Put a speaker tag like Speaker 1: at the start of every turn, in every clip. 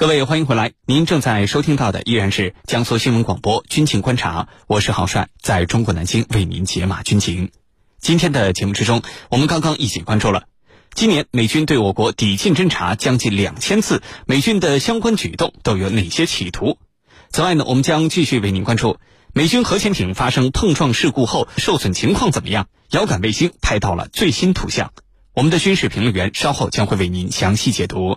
Speaker 1: 各位，欢迎回来。您正在收听到的依然是江苏新闻广播《军情观察》，我是郝帅，在中国南京为您解码军情。今天的节目之中，我们刚刚一起关注了今年美军对我国抵近侦察将近两千次，美军的相关举动都有哪些企图？此外呢，我们将继续为您关注美军核潜艇发生碰撞事故后受损情况怎么样？遥感卫星拍到了最新图像。我们的军事评论员稍后将会为您详细解读。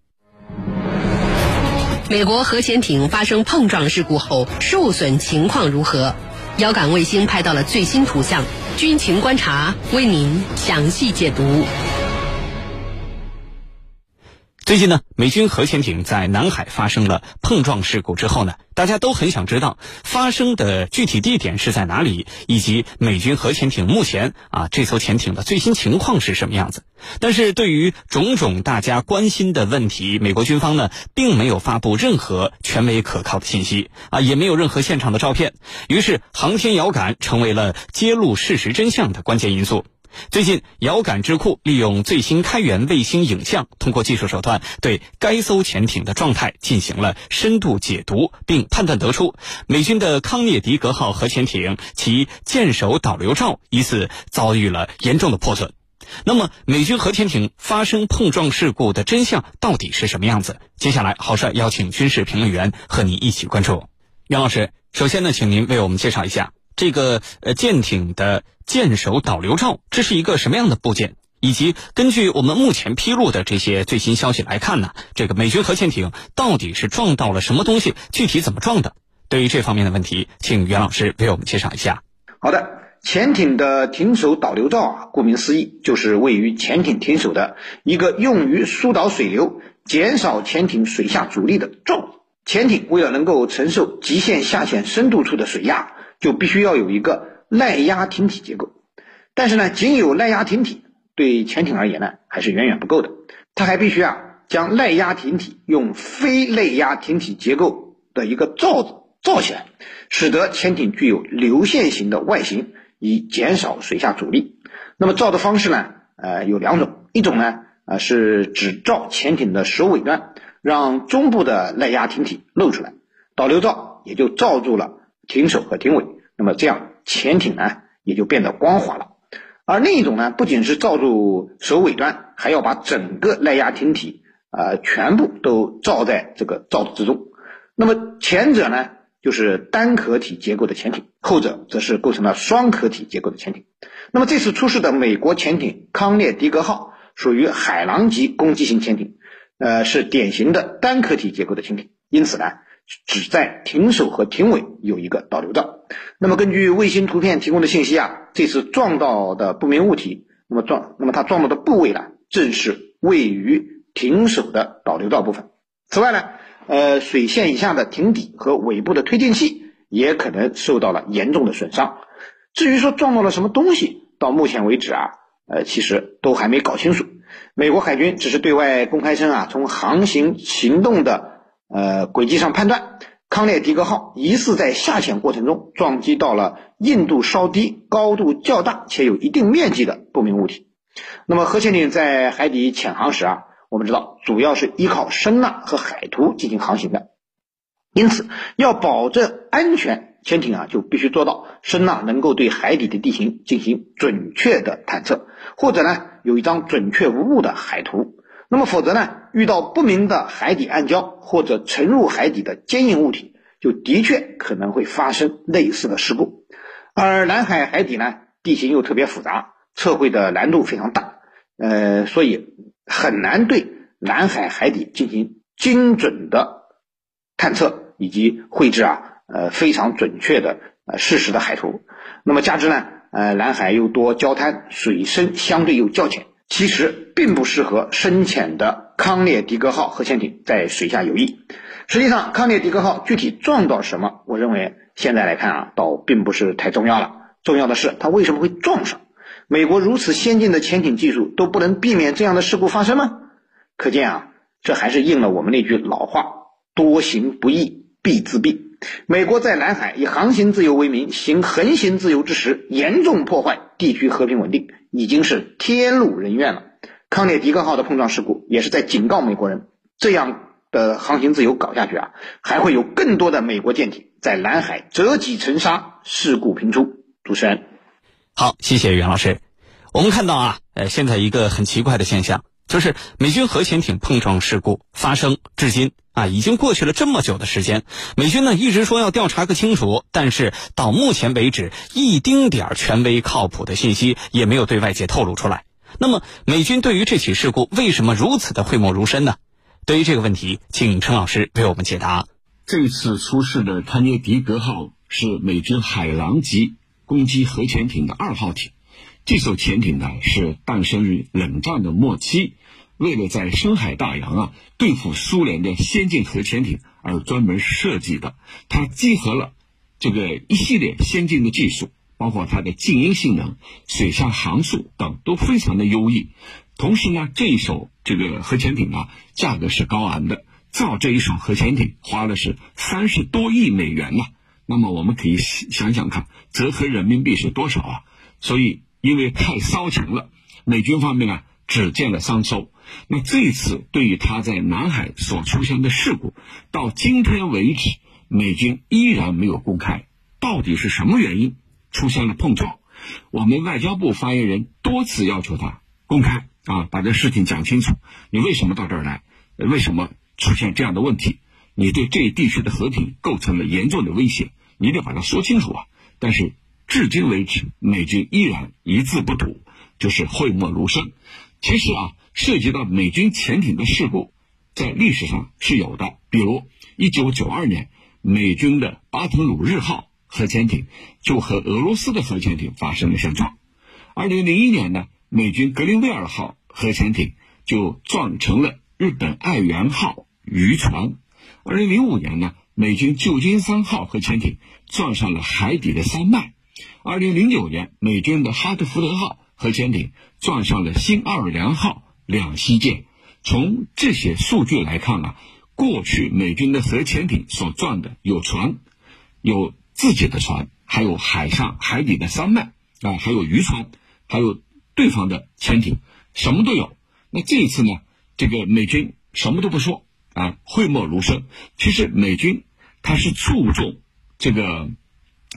Speaker 2: 美国核潜艇发生碰撞事故后受损情况如何？遥感卫星拍到了最新图像，军情观察为您详细解读。
Speaker 1: 最近呢，美军核潜艇在南海发生了碰撞事故之后呢，大家都很想知道发生的具体地点是在哪里，以及美军核潜艇目前啊这艘潜艇的最新情况是什么样子。但是对于种种大家关心的问题，美国军方呢并没有发布任何权威可靠的信息啊，也没有任何现场的照片。于是，航天遥感成为了揭露事实真相的关键因素。最近，遥感智库利用最新开源卫星影像，通过技术手段对该艘潜艇的状态进行了深度解读，并判断得出，美军的康涅狄格号核潜艇其舰首导流罩疑似遭遇了严重的破损。那么，美军核潜艇发生碰撞事故的真相到底是什么样子？接下来，郝帅邀请军事评论员和您一起关注。袁老师，首先呢，请您为我们介绍一下。这个呃舰艇的舰首导流罩，这是一个什么样的部件？以及根据我们目前披露的这些最新消息来看呢，这个美军核潜艇到底是撞到了什么东西？具体怎么撞的？对于这方面的问题，请袁老师为我们介绍一下。
Speaker 3: 好的，潜艇的艇首导流罩啊，顾名思义，就是位于潜艇艇首的一个用于疏导水流、减少潜艇水下阻力的罩。潜艇为了能够承受极限下潜深度处的水压。就必须要有一个耐压艇体结构，但是呢，仅有耐压艇体对潜艇而言呢，还是远远不够的。它还必须啊，将耐压艇体用非内压艇体结构的一个罩子罩起来，使得潜艇具有流线型的外形，以减少水下阻力。那么罩的方式呢，呃，有两种，一种呢，呃，是只罩潜艇的首尾端，让中部的耐压艇体露出来，导流罩也就罩住了。艇首和艇尾，那么这样潜艇呢也就变得光滑了。而另一种呢，不仅是罩住首尾端，还要把整个耐压艇体啊全部都罩在这个罩子之中。那么前者呢就是单壳体结构的潜艇，后者则是构成了双壳体结构的潜艇。那么这次出事的美国潜艇康涅狄格号属于海狼级攻击型潜艇，呃，是典型的单壳体结构的潜艇，因此呢。只在艇首和艇尾有一个导流罩。那么根据卫星图片提供的信息啊，这次撞到的不明物体，那么撞，那么它撞到的部位呢，正是位于艇首的导流罩部分。此外呢，呃，水线以下的艇底和尾部的推进器也可能受到了严重的损伤。至于说撞到了什么东西，到目前为止啊，呃，其实都还没搞清楚。美国海军只是对外公开称啊，从航行行动的。呃，轨迹上判断，康涅狄格号疑似在下潜过程中撞击到了硬度稍低、高度较大且有一定面积的不明物体。那么，核潜艇在海底潜航时啊，我们知道主要是依靠声呐和海图进行航行的，因此要保证安全，潜艇啊就必须做到声呐能够对海底的地形进行准确的探测，或者呢有一张准确无误的海图。那么，否则呢？遇到不明的海底暗礁或者沉入海底的坚硬物体，就的确可能会发生类似的事故。而南海海底呢，地形又特别复杂，测绘的难度非常大，呃，所以很难对南海海底进行精准的探测以及绘制啊，呃，非常准确的呃事实的海图。那么加之呢，呃，南海又多礁滩，水深相对又较浅。其实并不适合深潜的康涅狄格号核潜艇在水下游弋，实际上，康涅狄格号具体撞到什么，我认为现在来看啊，倒并不是太重要了。重要的是它为什么会撞上？美国如此先进的潜艇技术都不能避免这样的事故发生吗？可见啊，这还是应了我们那句老话：多行不义必自毙。美国在南海以航行自由为名行横行自由之时，严重破坏地区和平稳定，已经是天怒人怨了。康涅狄格号的碰撞事故也是在警告美国人，这样的航行自由搞下去啊，还会有更多的美国舰艇在南海折戟沉沙，事故频出。主持人，
Speaker 1: 好，谢谢袁老师。我们看到啊，呃，现在一个很奇怪的现象，就是美军核潜艇碰撞事故发生至今。啊，已经过去了这么久的时间，美军呢一直说要调查个清楚，但是到目前为止，一丁点儿权威靠谱的信息也没有对外界透露出来。那么，美军对于这起事故为什么如此的讳莫如深呢？对于这个问题，请陈老师为我们解答。
Speaker 4: 这次出事的潘涅狄格号是美军海狼级攻击核潜艇的二号艇，这艘潜艇呢是诞生于冷战的末期。为了在深海大洋啊对付苏联的先进核潜艇而专门设计的，它集合了这个一系列先进的技术，包括它的静音性能、水下航速等都非常的优异。同时呢，这一艘这个核潜艇啊，价格是高昂的，造这一艘核潜艇花了是三十多亿美元呐。那么我们可以想想看，折合人民币是多少啊？所以因为太骚情了，美军方面啊只见了三艘。那这一次对于他在南海所出现的事故，到今天为止，美军依然没有公开到底是什么原因出现了碰撞。我们外交部发言人多次要求他公开啊，把这事情讲清楚。你为什么到这儿来？为什么出现这样的问题？你对这一地区的和平构成了严重的威胁，你得把它说清楚啊！但是至今为止，美军依然一字不吐，就是讳莫如深。其实啊。涉及到美军潜艇的事故，在历史上是有的。比如，一九九二年，美军的巴特鲁日号核潜艇就和俄罗斯的核潜艇发生了相撞；二零零一年呢，美军格林威尔号核潜艇就撞成了日本爱媛号渔船；二零零五年呢，美军旧金山号核潜艇撞上了海底的山脉；二零零九年，美军的哈特福德号核潜艇撞上了新奥尔良号。两栖舰，从这些数据来看啊，过去美军的核潜艇所撞的有船，有自己的船，还有海上海底的山脉啊，还有渔船，还有对方的潜艇，什么都有。那这一次呢，这个美军什么都不说啊，讳莫如深。其实美军他是注重这个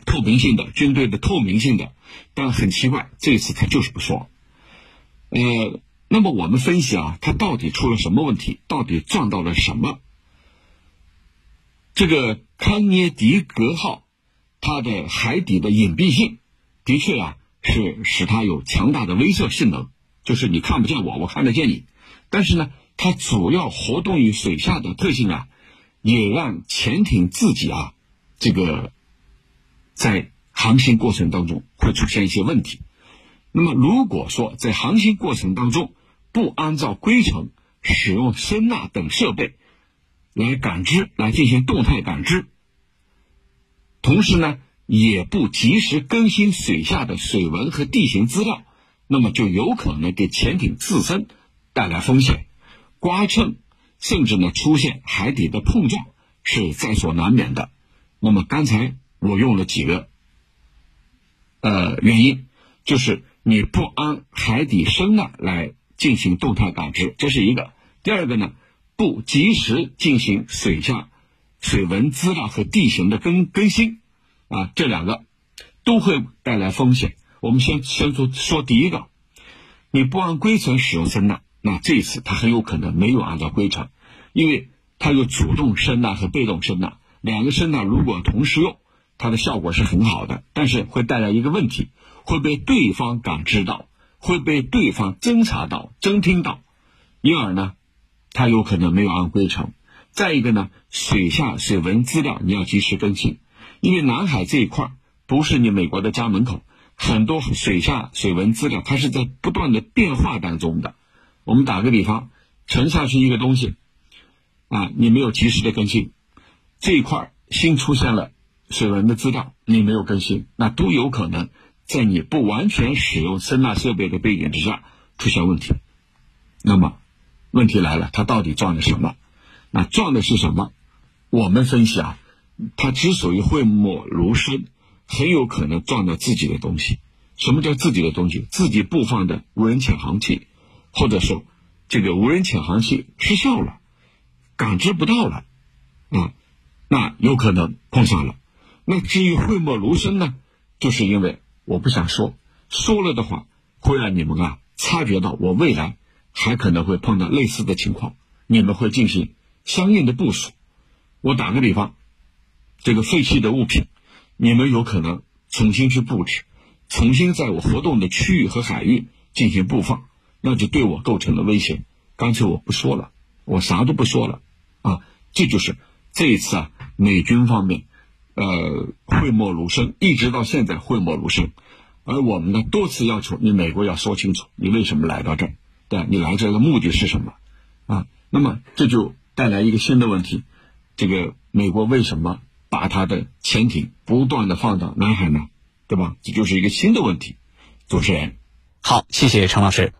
Speaker 4: 透明性的，军队的透明性的，但很奇怪，这一次他就是不说，呃。那么我们分析啊，它到底出了什么问题？到底撞到了什么？这个康涅狄格号，它的海底的隐蔽性，的确啊是使它有强大的威慑性能，就是你看不见我，我看得见你。但是呢，它主要活动于水下的特性啊，也让潜艇自己啊，这个在航行过程当中会出现一些问题。那么如果说在航行过程当中，不按照规程使用声呐等设备来感知，来进行动态感知，同时呢，也不及时更新水下的水文和地形资料，那么就有可能给潜艇自身带来风险，刮蹭，甚至呢出现海底的碰撞是在所难免的。那么刚才我用了几个呃原因，就是你不按海底声呐来。进行动态感知，这是一个。第二个呢，不及时进行水下水文资料和地形的更更新，啊，这两个都会带来风险。我们先先说说第一个，你不按规程使用声呐，那这一次它很有可能没有按照规程，因为它有主动声呐和被动声呐，两个声呐如果同时用，它的效果是很好的，但是会带来一个问题，会被对方感知到。会被对方侦查到、侦听到，因而呢，它有可能没有按规程。再一个呢，水下水文资料你要及时更新，因为南海这一块不是你美国的家门口，很多水下水文资料它是在不断的变化当中的。我们打个比方，沉下去一个东西，啊，你没有及时的更新，这一块新出现了水文的资料，你没有更新，那都有可能在你不完全使用声纳设备的背景之下出现问题。那么问题来了，它到底撞的什么？那撞的是什么？我们分析啊，它之所以讳莫如深，很有可能撞到自己的东西。什么叫自己的东西？自己布放的无人潜航器，或者说这个无人潜航器失效了，感知不到了，啊，那有可能碰上了。那至于讳莫如深呢，就是因为我不想说，说了的话会让你们啊察觉到我未来还可能会碰到类似的情况，你们会进行相应的部署。我打个比方，这个废弃的物品，你们有可能重新去布置。重新在我活动的区域和海域进行布放，那就对我构成了威胁。干脆我不说了，我啥都不说了，啊，这就是这一次啊，美军方面，呃，讳莫如深，一直到现在讳莫如深。而我们呢，多次要求你美国要说清楚，你为什么来到这儿？对，你来这儿的目的是什么？啊，那么这就带来一个新的问题：这个美国为什么把他的潜艇不断的放到南海呢？对吧？这就是一个新的问题。主持人，
Speaker 1: 好，谢谢陈老师。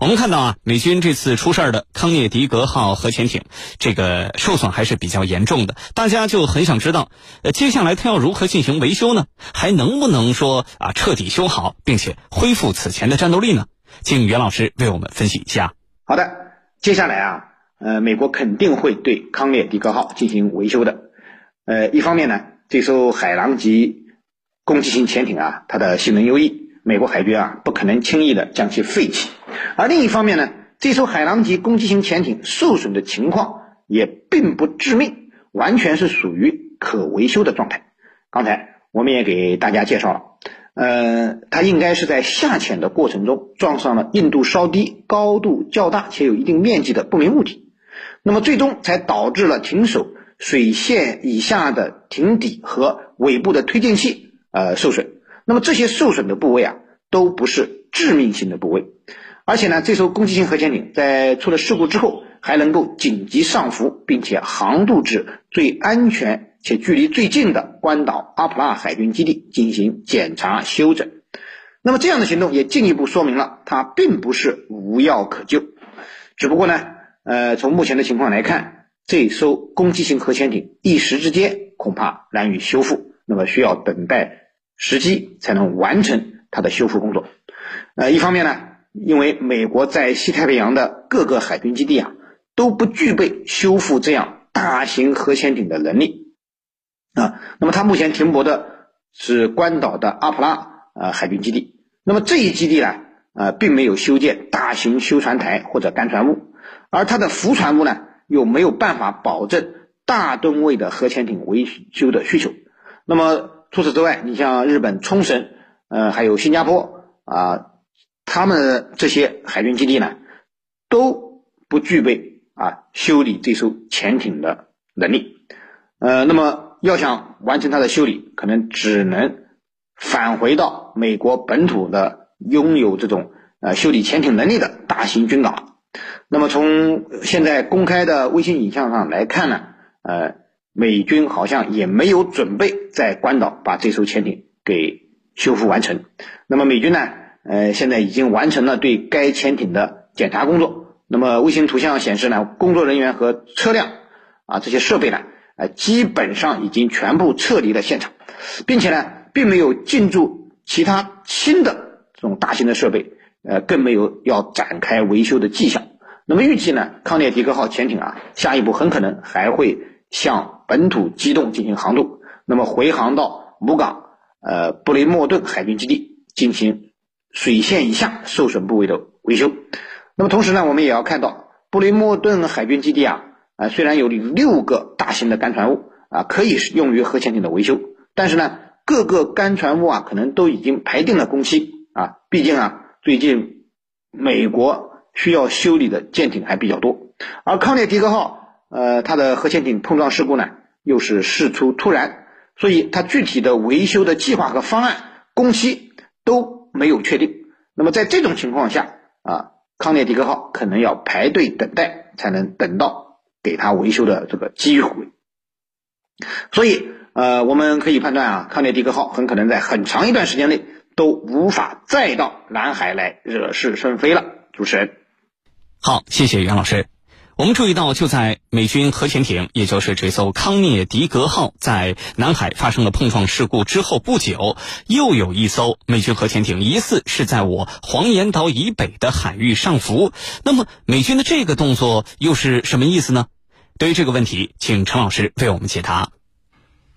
Speaker 1: 我们看到啊，美军这次出事儿的康涅狄格号核潜艇，这个受损还是比较严重的。大家就很想知道，呃，接下来它要如何进行维修呢？还能不能说啊彻底修好，并且恢复此前的战斗力呢？请袁老师为我们分析一下。
Speaker 3: 好的，接下来啊，呃，美国肯定会对康涅狄格号进行维修的。呃，一方面呢，这艘海狼级。攻击型潜艇啊，它的性能优异，美国海军啊不可能轻易的将其废弃。而另一方面呢，这艘海狼级攻击型潜艇受损的情况也并不致命，完全是属于可维修的状态。刚才我们也给大家介绍了，呃，它应该是在下潜的过程中撞上了硬度稍低、高度较大且有一定面积的不明物体，那么最终才导致了艇首水线以下的艇底和尾部的推进器。呃，受损。那么这些受损的部位啊，都不是致命性的部位。而且呢，这艘攻击型核潜艇在出了事故之后，还能够紧急上浮，并且航渡至最安全且距离最近的关岛阿普拉海军基地进行检查修整。那么这样的行动也进一步说明了它并不是无药可救。只不过呢，呃，从目前的情况来看，这艘攻击型核潜艇一时之间恐怕难以修复。那么需要等待时机才能完成它的修复工作。呃，一方面呢，因为美国在西太平洋的各个海军基地啊都不具备修复这样大型核潜艇的能力啊。那么它目前停泊的是关岛的阿普拉呃海军基地。那么这一基地呢，呃，并没有修建大型修船台或者干船坞，而它的浮船坞呢，又没有办法保证大吨位的核潜艇维修的需求。那么除此之外，你像日本冲绳，呃，还有新加坡啊，他们这些海军基地呢，都不具备啊修理这艘潜艇的能力。呃，那么要想完成它的修理，可能只能返回到美国本土的拥有这种呃修理潜艇能力的大型军港。那么从现在公开的卫星影像上来看呢，呃。美军好像也没有准备在关岛把这艘潜艇给修复完成。那么美军呢？呃，现在已经完成了对该潜艇的检查工作。那么卫星图像显示呢，工作人员和车辆啊这些设备呢，呃，基本上已经全部撤离了现场，并且呢，并没有进驻其他新的这种大型的设备，呃，更没有要展开维修的迹象。那么预计呢，康涅狄格号潜艇啊，下一步很可能还会向。本土机动进行航渡，那么回航到母港，呃，布雷默顿海军基地进行水线以下受损部位的维修。那么同时呢，我们也要看到布雷默顿海军基地啊，啊，虽然有六个大型的干船坞啊，可以用于核潜艇的维修，但是呢，各个干船坞啊，可能都已经排定了工期啊。毕竟啊，最近美国需要修理的舰艇还比较多，而康涅狄格号。呃，它的核潜艇碰撞事故呢，又是事出突然，所以它具体的维修的计划和方案、工期都没有确定。那么在这种情况下啊，康涅狄格号可能要排队等待，才能等到给他维修的这个机会。所以，呃，我们可以判断啊，康涅狄格号很可能在很长一段时间内都无法再到南海来惹是生非了。主持人，
Speaker 1: 好，谢谢袁老师。我们注意到，就在美军核潜艇，也就是这艘康涅狄格号在南海发生了碰撞事故之后不久，又有一艘美军核潜艇疑似是在我黄岩岛以北的海域上浮。那么，美军的这个动作又是什么意思呢？对于这个问题，请陈老师为我们解答。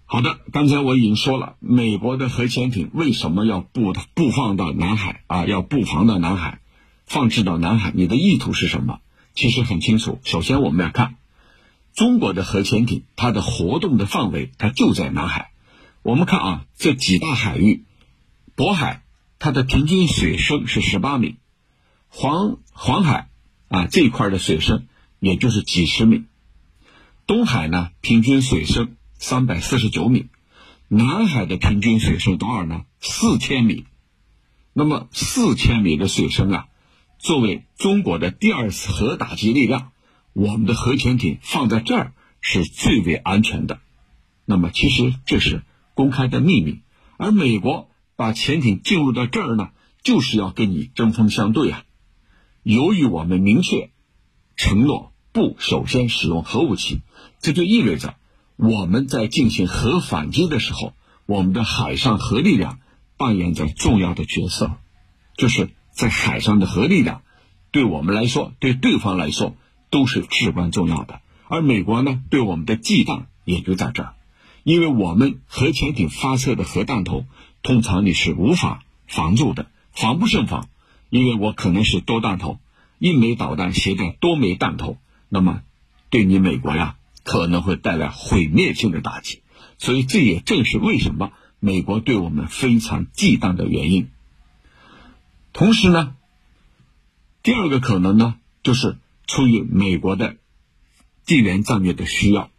Speaker 4: 好的，刚才我已经说了，美国的核潜艇为什么要布布放到南海啊？要布防到南海，放置到南海，你的意图是什么？其实很清楚。首先，我们要看中国的核潜艇，它的活动的范围，它就在南海。我们看啊，这几大海域，渤海它的平均水深是十八米，黄黄海啊这一块的水深也就是几十米，东海呢平均水深三百四十九米，南海的平均水深多少呢？四千米。那么四千米的水深啊。作为中国的第二次核打击力量，我们的核潜艇放在这儿是最为安全的。那么，其实这是公开的秘密。而美国把潜艇进入到这儿呢，就是要跟你针锋相对啊。由于我们明确承诺不首先使用核武器，这就意味着我们在进行核反击的时候，我们的海上核力量扮演着重要的角色，就是。在海上的核力量，对我们来说，对对方来说都是至关重要的。而美国呢，对我们的忌惮也就在这儿，因为我们核潜艇发射的核弹头，通常你是无法防住的，防不胜防。因为我可能是多弹头，一枚导弹携带多枚弹头，那么对你美国呀，可能会带来毁灭性的打击。所以这也正是为什么美国对我们非常忌惮的原因。同时呢，第二个可能呢，就是出于美国的地缘战略的需要，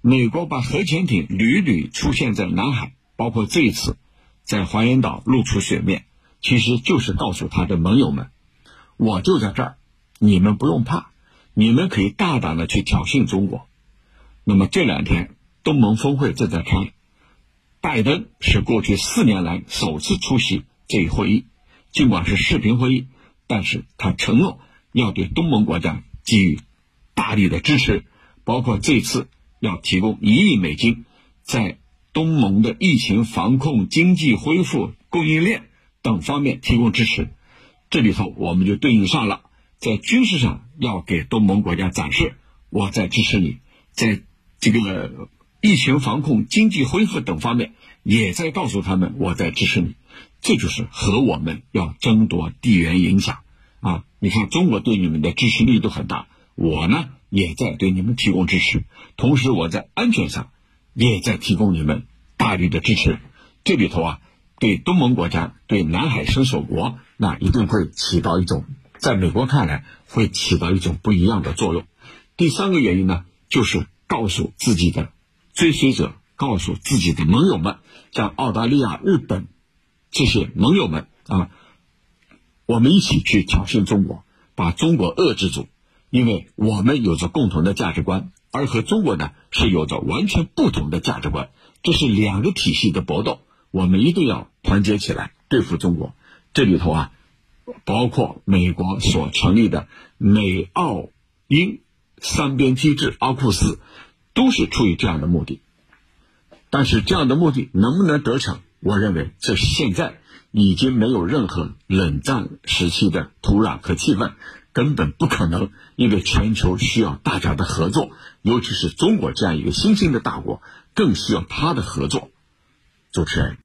Speaker 4: 美国把核潜艇屡屡出现在南海，包括这一次在黄岩岛露出水面，其实就是告诉他的盟友们，我就在这儿，你们不用怕，你们可以大胆的去挑衅中国。那么这两天东盟峰会正在开，拜登是过去四年来首次出席这一会议。尽管是视频会议，但是他承诺要对东盟国家给予大力的支持，包括这次要提供一亿美金，在东盟的疫情防控、经济恢复、供应链等方面提供支持。这里头我们就对应上了，在军事上要给东盟国家展示我在支持你，在这个疫情防控、经济恢复等方面也在告诉他们我在支持你。这就是和我们要争夺地缘影响啊！你看，中国对你们的支持力度很大，我呢也在对你们提供支持，同时我在安全上也在提供你们大力的支持。这里头啊，对东盟国家、对南海伸手国，那一定会起到一种，在美国看来会起到一种不一样的作用。第三个原因呢，就是告诉自己的追随者，告诉自己的盟友们，像澳大利亚、日本。这些盟友们啊，我们一起去挑衅中国，把中国遏制住，因为我们有着共同的价值观，而和中国呢是有着完全不同的价值观，这是两个体系的搏斗，我们一定要团结起来对付中国。这里头啊，包括美国所成立的美澳英三边机制阿库斯，都是出于这样的目的。但是这样的目的能不能得逞？我认为这现在已经没有任何冷战时期的土壤和气氛，根本不可能。因为全球需要大家的合作，尤其是中国这样一个新兴的大国，更需要他的合作。主持人。